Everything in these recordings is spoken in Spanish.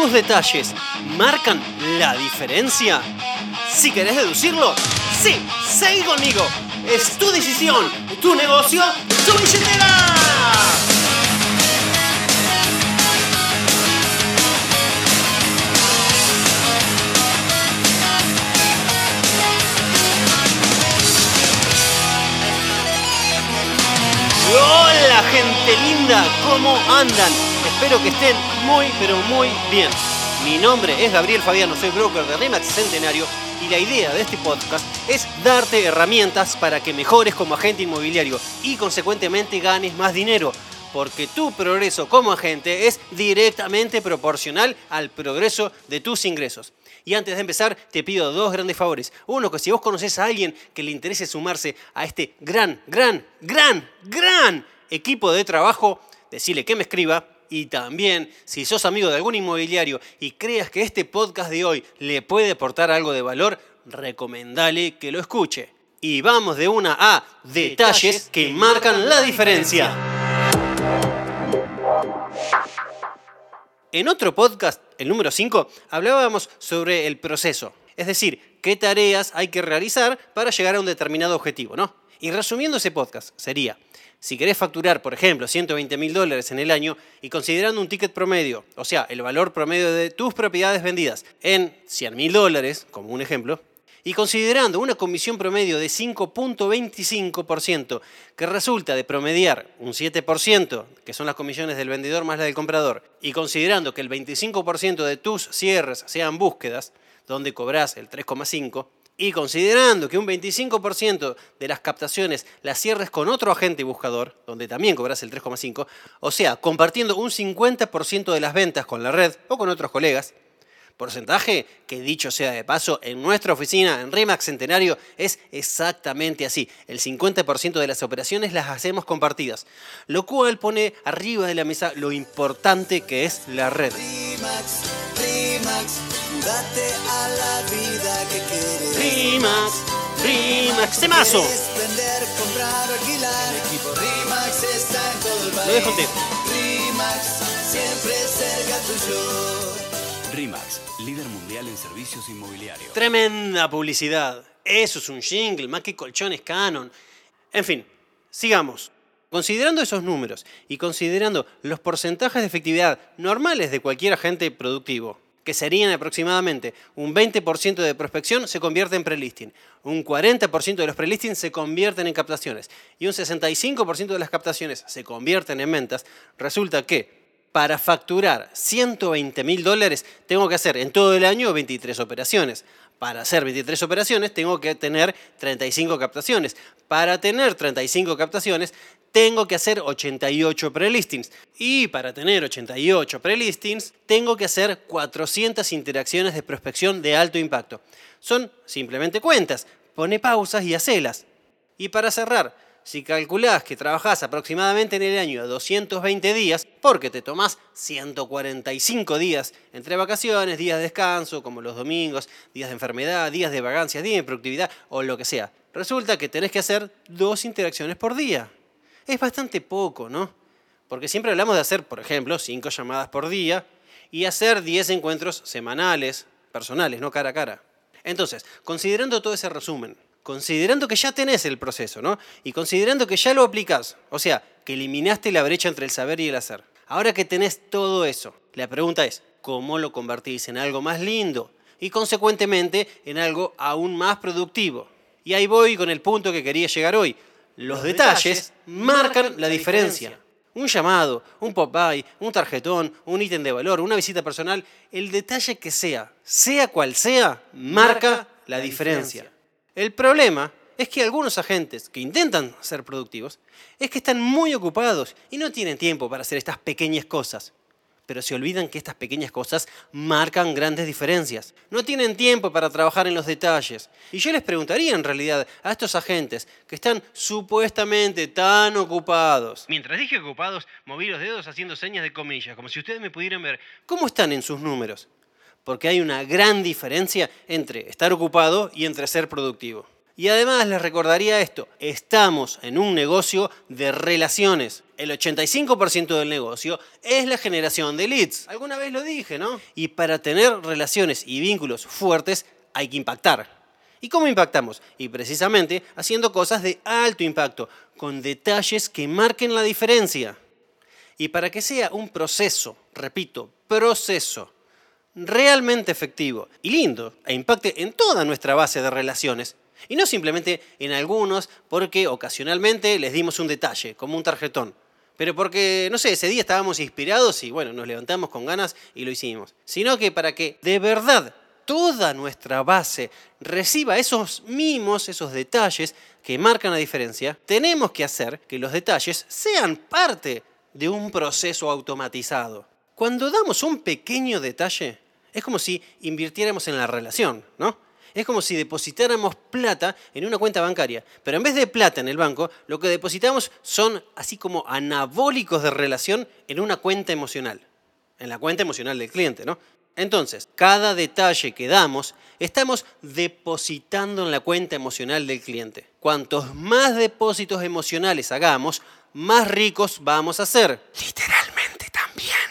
¿Tus detalles marcan la diferencia? Si querés deducirlo, sí, seguí conmigo. Es tu decisión, tu negocio, tu billetera. Hola gente linda, ¿cómo andan? Espero que estén muy pero muy bien. Mi nombre es Gabriel Fabiano, soy broker de Remax Centenario y la idea de este podcast es darte herramientas para que mejores como agente inmobiliario y consecuentemente ganes más dinero. Porque tu progreso como agente es directamente proporcional al progreso de tus ingresos. Y antes de empezar, te pido dos grandes favores. Uno, que si vos conoces a alguien que le interese sumarse a este gran, gran, gran, gran equipo de trabajo, decile que me escriba. Y también, si sos amigo de algún inmobiliario y creas que este podcast de hoy le puede aportar algo de valor, recomendale que lo escuche. Y vamos de una a detalles que marcan la diferencia. En otro podcast, el número 5, hablábamos sobre el proceso, es decir, qué tareas hay que realizar para llegar a un determinado objetivo, ¿no? Y resumiendo ese podcast, sería, si querés facturar, por ejemplo, 120 mil dólares en el año y considerando un ticket promedio, o sea, el valor promedio de tus propiedades vendidas en 100 mil dólares, como un ejemplo, y considerando una comisión promedio de 5.25%, que resulta de promediar un 7%, que son las comisiones del vendedor más la del comprador, y considerando que el 25% de tus cierres sean búsquedas, donde cobras el 3,5%, y considerando que un 25% de las captaciones las cierres con otro agente buscador, donde también cobras el 3,5%, o sea, compartiendo un 50% de las ventas con la red o con otros colegas, Porcentaje que dicho sea de paso, en nuestra oficina, en Remax Centenario, es exactamente así. El 50% de las operaciones las hacemos compartidas, lo cual pone arriba de la mesa lo importante que es la red. Remax, Remax, date a la vida que quieres. Remax, Remax, temazo. Vender, comprar, alquilar. Equipo Remax está en todo el país. Lo dejo Remax, siempre cerca tuyo. RIMAX, líder mundial en servicios inmobiliarios. Tremenda publicidad. Eso es un jingle, más que colchones Canon. En fin, sigamos. Considerando esos números y considerando los porcentajes de efectividad normales de cualquier agente productivo, que serían aproximadamente un 20% de prospección se convierte en prelisting, un 40% de los prelistings se convierten en captaciones y un 65% de las captaciones se convierten en ventas, resulta que para facturar 120 mil dólares tengo que hacer en todo el año 23 operaciones. Para hacer 23 operaciones tengo que tener 35 captaciones. Para tener 35 captaciones tengo que hacer 88 prelistings. Y para tener 88 prelistings tengo que hacer 400 interacciones de prospección de alto impacto. Son simplemente cuentas. Pone pausas y hacelas. Y para cerrar, si calculás que trabajás aproximadamente en el año 220 días, porque te tomás 145 días entre vacaciones, días de descanso, como los domingos, días de enfermedad, días de vagancias, días de productividad o lo que sea, resulta que tenés que hacer dos interacciones por día. Es bastante poco, ¿no? Porque siempre hablamos de hacer, por ejemplo, 5 llamadas por día y hacer 10 encuentros semanales, personales, no cara a cara. Entonces, considerando todo ese resumen, considerando que ya tenés el proceso, ¿no? Y considerando que ya lo aplicás, o sea, que eliminaste la brecha entre el saber y el hacer. Ahora que tenés todo eso, la pregunta es, ¿cómo lo convertís en algo más lindo? Y consecuentemente en algo aún más productivo. Y ahí voy con el punto que quería llegar hoy. Los, detalles, marcan la diferencia. Un llamado, un pop-by, un tarjetón, un ítem de valor, una visita personal, el detalle que sea, sea cual sea, marca la diferencia. El problema es que algunos agentes que intentan ser productivos es que están muy ocupados y no tienen tiempo para hacer estas pequeñas cosas. Pero se olvidan que estas pequeñas cosas marcan grandes diferencias. No tienen tiempo para trabajar en los detalles. Y yo les preguntaría en realidad a estos agentes que están supuestamente tan ocupados. Mientras dije ocupados, moví los dedos haciendo señas de comillas, como si ustedes me pudieran ver. ¿Cómo están en sus números? porque hay una gran diferencia entre estar ocupado y entre ser productivo. Y además les recordaría esto, estamos en un negocio de relaciones. El 85% del negocio es la generación de leads. Alguna vez lo dije, ¿no? Y para tener relaciones y vínculos fuertes hay que impactar. ¿Y cómo impactamos? Y precisamente haciendo cosas de alto impacto, con detalles que marquen la diferencia. Y para que sea un proceso, repito, proceso, realmente efectivo y lindo e impacte en toda nuestra base de relaciones, y no simplemente en algunos porque ocasionalmente les dimos un detalle, como un tarjetón, pero porque, no sé, ese día estábamos inspirados y bueno, nos levantamos con ganas y lo hicimos, sino que para que de verdad toda nuestra base reciba esos mimos, esos detalles que marcan la diferencia, tenemos que hacer que los detalles sean parte de un proceso automatizado. Cuando damos un pequeño detalle, es como si invirtiéramos en la relación, ¿no? Es como si depositáramos plata en una cuenta bancaria, pero en vez de plata en el banco, lo que depositamos son así como anabólicos de relación en una cuenta emocional, en la cuenta emocional del cliente, ¿no? Entonces, cada detalle que damos, estamos depositando en la cuenta emocional del cliente. Cuantos más depósitos emocionales hagamos, más ricos vamos a ser. Literalmente.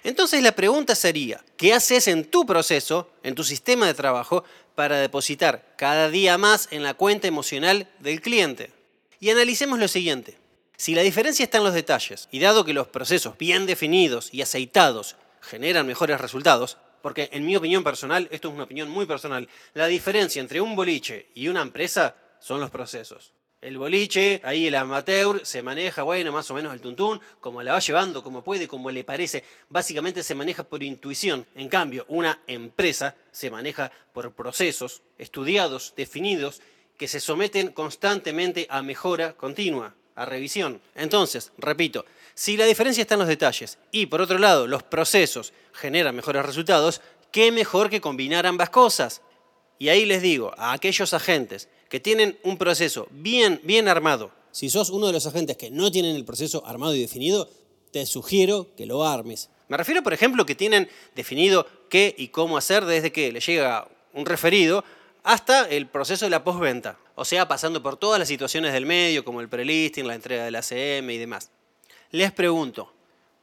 Entonces la pregunta sería, ¿qué haces en tu proceso, en tu sistema de trabajo, para depositar cada día más en la cuenta emocional del cliente? Y analicemos lo siguiente. Si la diferencia está en los detalles, y dado que los procesos bien definidos y aceitados generan mejores resultados, porque en mi opinión personal, esto es una opinión muy personal, la diferencia entre un boliche y una empresa son los procesos. El boliche, ahí el amateur se maneja, bueno, más o menos el tuntún, como la va llevando, como puede, como le parece. Básicamente se maneja por intuición. En cambio, una empresa se maneja por procesos estudiados, definidos, que se someten constantemente a mejora continua, a revisión. Entonces, repito, si la diferencia está en los detalles y por otro lado los procesos generan mejores resultados, ¿qué mejor que combinar ambas cosas? Y ahí les digo, a aquellos agentes que tienen un proceso bien, bien armado, si sos uno de los agentes que no tienen el proceso armado y definido, te sugiero que lo armes. Me refiero, por ejemplo, que tienen definido qué y cómo hacer desde que le llega un referido hasta el proceso de la postventa. O sea, pasando por todas las situaciones del medio, como el prelisting, la entrega del ACM y demás les pregunto,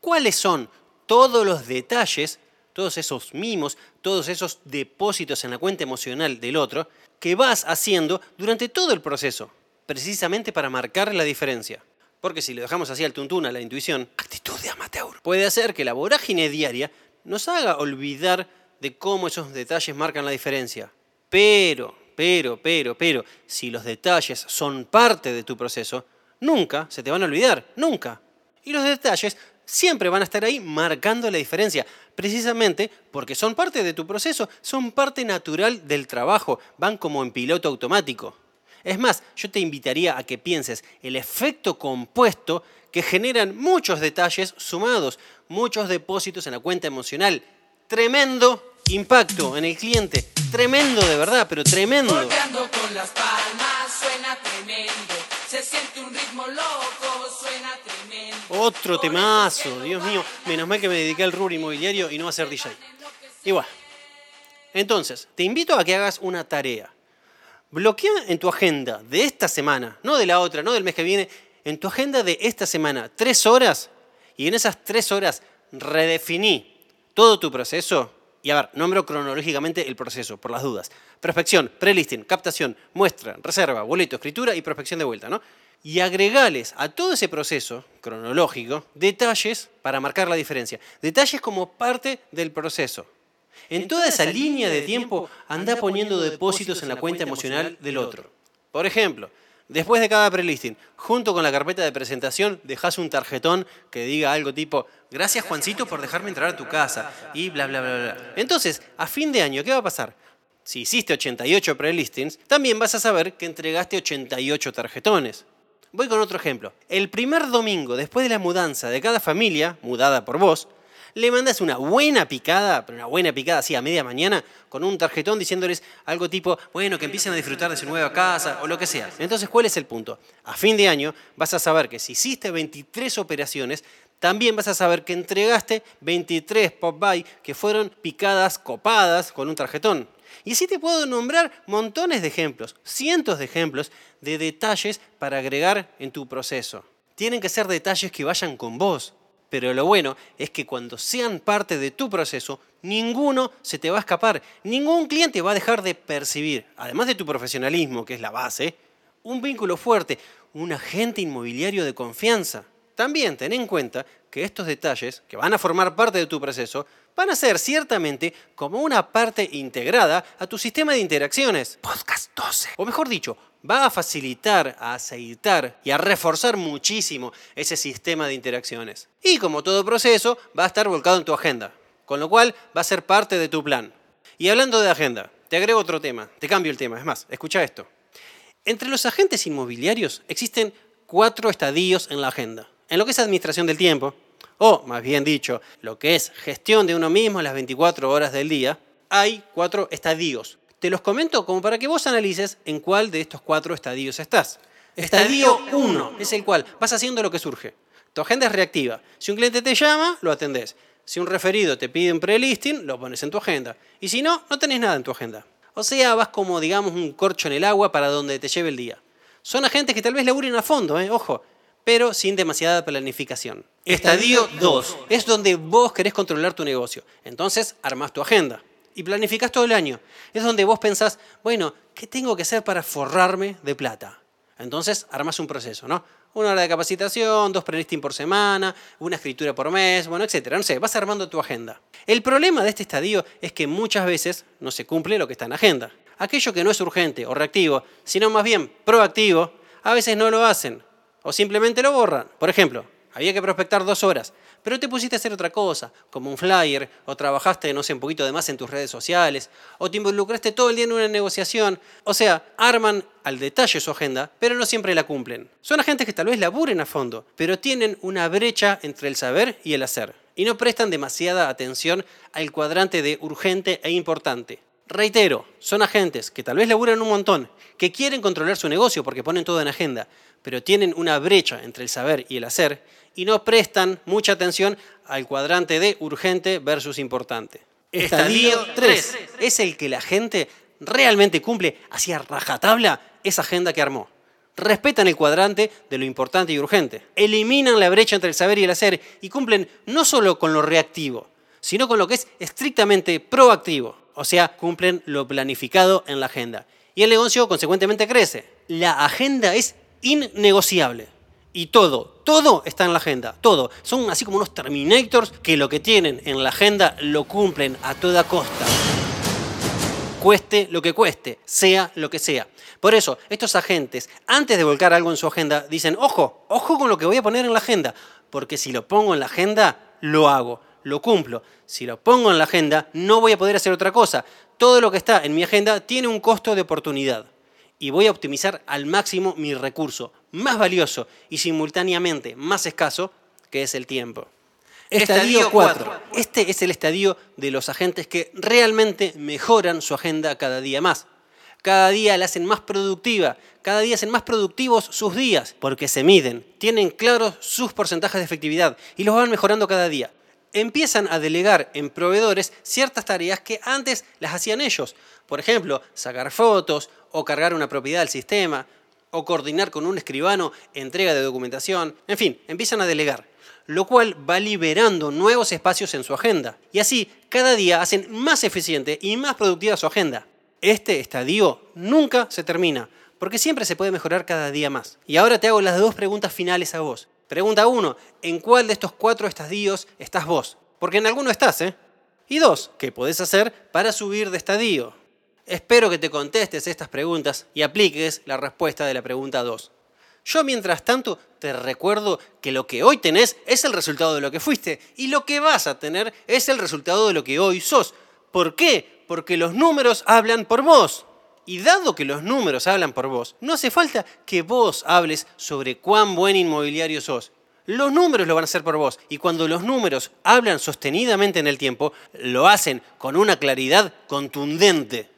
¿cuáles son todos los detalles, todos esos mimos, todos esos depósitos en la cuenta emocional del otro que vas haciendo durante todo el proceso, precisamente para marcar la diferencia? Porque si lo dejamos así al tuntún, a la intuición, actitud de amateur, puede hacer que la vorágine diaria nos haga olvidar de cómo esos detalles marcan la diferencia. Pero, pero, pero, pero, si los detalles son parte de tu proceso, nunca se te van a olvidar, nunca. Y los detalles siempre van a estar ahí marcando la diferencia, precisamente porque son parte de tu proceso, son parte natural del trabajo, van como en piloto automático. Es más, yo te invitaría a que pienses el efecto compuesto que generan muchos detalles sumados, muchos depósitos en la cuenta emocional. Tremendo impacto en el cliente, tremendo de verdad, pero tremendo. con las palmas, suena tremendo, se siente un ritmo loco, otro temazo, Dios mío. Menos mal que me dediqué al rubro inmobiliario y no a ser DJ. Igual. Entonces, te invito a que hagas una tarea. Bloquea en tu agenda de esta semana, no de la otra, no del mes que viene, en tu agenda de esta semana, tres horas, y en esas tres horas redefiní todo tu proceso. Y a ver, nombro cronológicamente el proceso, por las dudas. Prospección, prelisting, captación, muestra, reserva, boleto, escritura y prospección de vuelta, ¿no? Y agregales a todo ese proceso cronológico detalles para marcar la diferencia. Detalles como parte del proceso. En toda esa línea de tiempo anda poniendo depósitos en la cuenta emocional del otro. Por ejemplo, después de cada prelisting, junto con la carpeta de presentación, dejas un tarjetón que diga algo tipo, gracias Juancito por dejarme entrar a tu casa, y bla, bla, bla, bla. Entonces, a fin de año, ¿qué va a pasar? Si hiciste 88 prelistings, también vas a saber que entregaste 88 tarjetones. Voy con otro ejemplo. El primer domingo después de la mudanza de cada familia, mudada por vos, le mandas una buena picada, pero una buena picada así a media mañana, con un tarjetón diciéndoles algo tipo, bueno, que empiecen a disfrutar de su nueva casa o lo que sea. Entonces, ¿cuál es el punto? A fin de año vas a saber que si hiciste 23 operaciones, también vas a saber que entregaste 23 pop-by que fueron picadas, copadas con un tarjetón. Y así te puedo nombrar montones de ejemplos, cientos de ejemplos de detalles para agregar en tu proceso. Tienen que ser detalles que vayan con vos. Pero lo bueno es que cuando sean parte de tu proceso, ninguno se te va a escapar. Ningún cliente va a dejar de percibir, además de tu profesionalismo, que es la base, un vínculo fuerte, un agente inmobiliario de confianza. También ten en cuenta que estos detalles, que van a formar parte de tu proceso, van a ser ciertamente como una parte integrada a tu sistema de interacciones. Podcast 12. O mejor dicho, va a facilitar, a aceitar y a reforzar muchísimo ese sistema de interacciones. Y como todo proceso, va a estar volcado en tu agenda, con lo cual va a ser parte de tu plan. Y hablando de agenda, te agrego otro tema, te cambio el tema, es más, escucha esto. Entre los agentes inmobiliarios existen cuatro estadios en la agenda. En lo que es administración del tiempo, o más bien dicho, lo que es gestión de uno mismo las 24 horas del día, hay cuatro estadios. Te los comento como para que vos analices en cuál de estos cuatro estadios estás. Estadio 1 es el cual vas haciendo lo que surge. Tu agenda es reactiva. Si un cliente te llama, lo atendés. Si un referido te pide un pre-listing, lo pones en tu agenda. Y si no, no tenés nada en tu agenda. O sea, vas como, digamos, un corcho en el agua para donde te lleve el día. Son agentes que tal vez laburen a fondo, ¿eh? ojo, pero sin demasiada planificación. Estadio 2 es donde vos querés controlar tu negocio. Entonces, armás tu agenda y planificás todo el año. Es donde vos pensás, bueno, ¿qué tengo que hacer para forrarme de plata? Entonces, armás un proceso, ¿no? Una hora de capacitación, dos prelisting por semana, una escritura por mes, bueno, etcétera. No sé, vas armando tu agenda. El problema de este estadio es que muchas veces no se cumple lo que está en agenda. Aquello que no es urgente o reactivo, sino más bien proactivo, a veces no lo hacen o simplemente lo borran. Por ejemplo, había que prospectar dos horas, pero te pusiste a hacer otra cosa, como un flyer, o trabajaste, no sé, un poquito de más en tus redes sociales, o te involucraste todo el día en una negociación. O sea, arman al detalle su agenda, pero no siempre la cumplen. Son agentes que tal vez laburen a fondo, pero tienen una brecha entre el saber y el hacer, y no prestan demasiada atención al cuadrante de urgente e importante. Reitero, son agentes que tal vez laburan un montón, que quieren controlar su negocio porque ponen todo en agenda, pero tienen una brecha entre el saber y el hacer y no prestan mucha atención al cuadrante de urgente versus importante. Estadio 3 es el que la gente realmente cumple hacia rajatabla esa agenda que armó. Respetan el cuadrante de lo importante y urgente. Eliminan la brecha entre el saber y el hacer y cumplen no solo con lo reactivo, sino con lo que es estrictamente proactivo. O sea, cumplen lo planificado en la agenda. Y el negocio consecuentemente crece. La agenda es innegociable. Y todo, todo está en la agenda, todo. Son así como unos Terminators que lo que tienen en la agenda lo cumplen a toda costa. Cueste lo que cueste, sea lo que sea. Por eso, estos agentes, antes de volcar algo en su agenda, dicen, ojo, ojo con lo que voy a poner en la agenda, porque si lo pongo en la agenda, lo hago, lo cumplo. Si lo pongo en la agenda, no voy a poder hacer otra cosa. Todo lo que está en mi agenda tiene un costo de oportunidad y voy a optimizar al máximo mi recurso más valioso y simultáneamente más escaso, que es el tiempo. Estadio 4. Este es el estadio de los agentes que realmente mejoran su agenda cada día más. Cada día la hacen más productiva, cada día hacen más productivos sus días, porque se miden, tienen claros sus porcentajes de efectividad y los van mejorando cada día. Empiezan a delegar en proveedores ciertas tareas que antes las hacían ellos. Por ejemplo, sacar fotos o cargar una propiedad al sistema, o coordinar con un escribano entrega de documentación, en fin, empiezan a delegar, lo cual va liberando nuevos espacios en su agenda. Y así, cada día hacen más eficiente y más productiva su agenda. Este estadio nunca se termina, porque siempre se puede mejorar cada día más. Y ahora te hago las dos preguntas finales a vos. Pregunta uno, ¿en cuál de estos cuatro estadios estás vos? Porque en alguno estás, ¿eh? Y dos, ¿qué podés hacer para subir de estadio? Espero que te contestes estas preguntas y apliques la respuesta de la pregunta 2. Yo, mientras tanto, te recuerdo que lo que hoy tenés es el resultado de lo que fuiste y lo que vas a tener es el resultado de lo que hoy sos. ¿Por qué? Porque los números hablan por vos. Y dado que los números hablan por vos, no hace falta que vos hables sobre cuán buen inmobiliario sos. Los números lo van a hacer por vos. Y cuando los números hablan sostenidamente en el tiempo, lo hacen con una claridad contundente.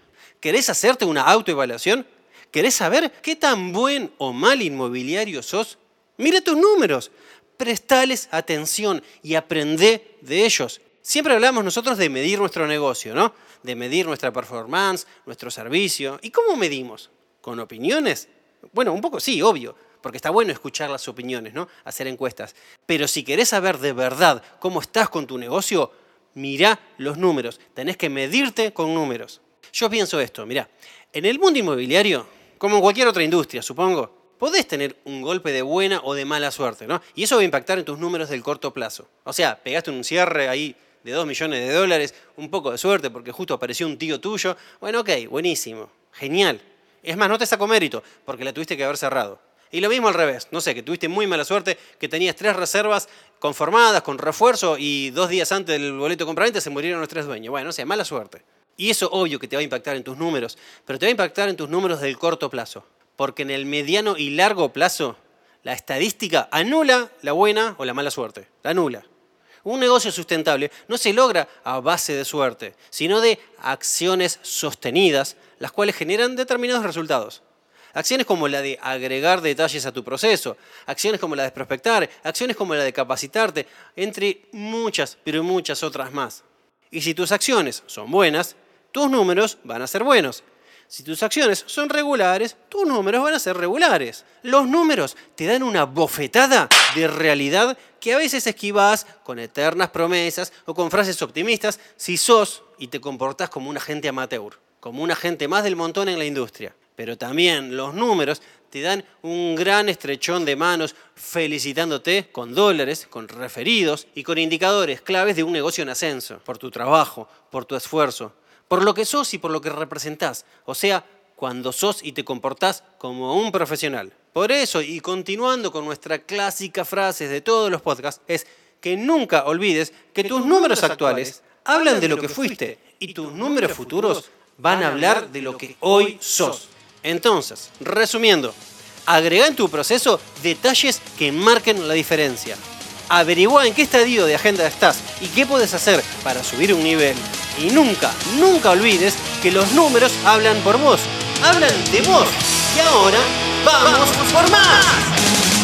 ¿Querés hacerte una autoevaluación? ¿Querés saber qué tan buen o mal inmobiliario sos? Mira tus números, prestales atención y aprende de ellos. Siempre hablamos nosotros de medir nuestro negocio, ¿no? De medir nuestra performance, nuestro servicio. ¿Y cómo medimos? ¿Con opiniones? Bueno, un poco sí, obvio. porque está bueno escuchar las opiniones, ¿no? Hacer encuestas. Pero si querés saber de verdad cómo estás con tu negocio, mirá los números. Tenés que medirte con números. Yo pienso esto, mirá, en el mundo inmobiliario, como en cualquier otra industria, supongo, podés tener un golpe de buena o de mala suerte, ¿no? Y eso va a impactar en tus números del corto plazo. O sea, pegaste un cierre ahí de 2 millones de dólares, un poco de suerte porque justo apareció un tío tuyo. Bueno, ok, buenísimo, genial. Es más, no te saco mérito porque la tuviste que haber cerrado. Y lo mismo al revés, no sé, que tuviste muy mala suerte, que tenías tres reservas conformadas con refuerzo y dos días antes del boleto de compraventa se murieron los tres dueños. Bueno, no sé, mala suerte. Y eso obvio que te va a impactar en tus números, pero te va a impactar en tus números del corto plazo, porque en el mediano y largo plazo la estadística anula la buena o la mala suerte, la anula. Un negocio sustentable no se logra a base de suerte, sino de acciones sostenidas, las cuales generan determinados resultados. Acciones como la de agregar detalles a tu proceso, acciones como la de prospectar, acciones como la de capacitarte, entre muchas, pero muchas otras más. Y si tus acciones son buenas, tus números van a ser buenos. Si tus acciones son regulares, tus números van a ser regulares. Los números te dan una bofetada de realidad que a veces esquivas con eternas promesas o con frases optimistas si sos y te comportás como un agente amateur, como un agente más del montón en la industria. Pero también los números te dan un gran estrechón de manos felicitándote con dólares, con referidos y con indicadores claves de un negocio en ascenso, por tu trabajo, por tu esfuerzo, por lo que sos y por lo que representás, o sea, cuando sos y te comportás como un profesional. Por eso, y continuando con nuestra clásica frase de todos los podcasts, es que nunca olvides que, tus números actuales hablan de lo que fuiste y tus números futuros van a hablar de lo que hoy sos. Entonces, resumiendo, agrega en tu proceso detalles que marquen la diferencia. Averigua en qué estadio de agenda estás y qué puedes hacer para subir un nivel. Y nunca, nunca olvides que los números hablan por vos. Hablan de vos. Y ahora, ¡vamos por más!